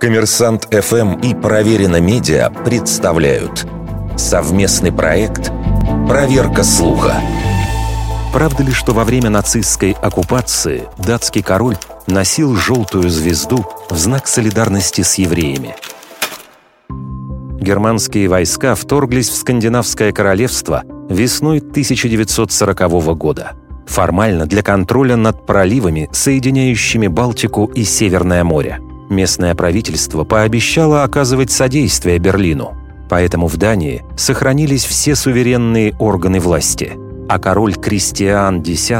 Коммерсант ФМ и Проверено Медиа представляют совместный проект «Проверка слуха». Правда ли, что во время нацистской оккупации датский король носил желтую звезду в знак солидарности с евреями? Германские войска вторглись в Скандинавское королевство весной 1940 года. Формально для контроля над проливами, соединяющими Балтику и Северное море. Местное правительство пообещало оказывать содействие Берлину. Поэтому в Дании сохранились все суверенные органы власти, а король Кристиан X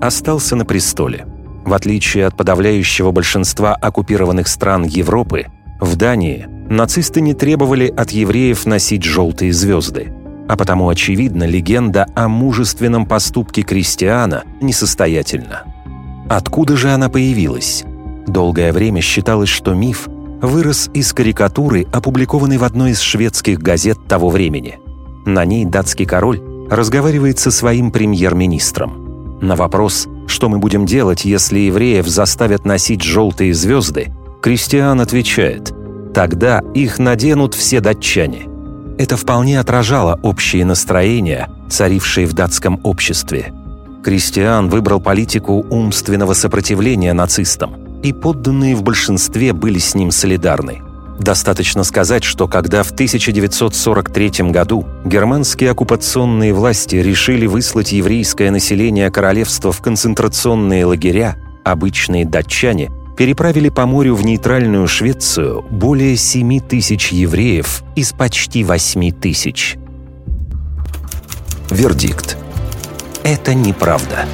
остался на престоле. В отличие от подавляющего большинства оккупированных стран Европы, в Дании нацисты не требовали от евреев носить желтые звезды, а потому, очевидно, легенда о мужественном поступке Кристиана несостоятельна. Откуда же она появилась? Долгое время считалось, что миф вырос из карикатуры, опубликованной в одной из шведских газет того времени. На ней датский король разговаривает со своим премьер-министром. На вопрос, что мы будем делать, если евреев заставят носить желтые звезды, Кристиан отвечает «Тогда их наденут все датчане». Это вполне отражало общее настроение, царившее в датском обществе. Кристиан выбрал политику умственного сопротивления нацистам, и подданные в большинстве были с ним солидарны. Достаточно сказать, что когда в 1943 году германские оккупационные власти решили выслать еврейское население королевства в концентрационные лагеря, обычные датчане переправили по морю в нейтральную Швецию более 7 тысяч евреев из почти 8 тысяч. Вердикт. Это неправда.